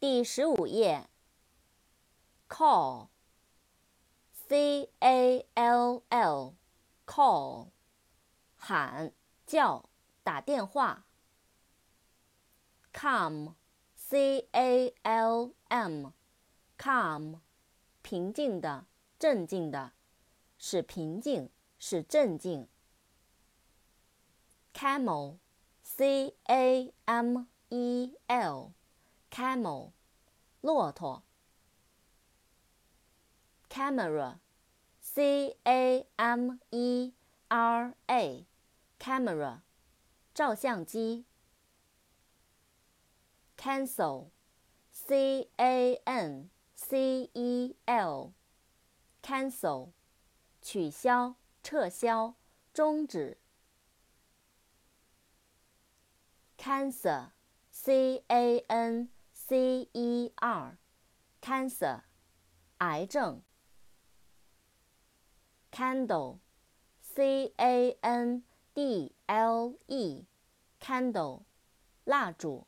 第十五页 call cal l call 喊叫打电话 calm calm calm 平静的镇静的使平静使镇静 camel，c a m e l，camel，骆驼。camera，c a m e r a，camera，照相机。cancel，c a n c e l，cancel，取消、撤销、终止。cancer，c a n c e r，cancer，癌症。candle, c a n d l e, candle, 蜡烛。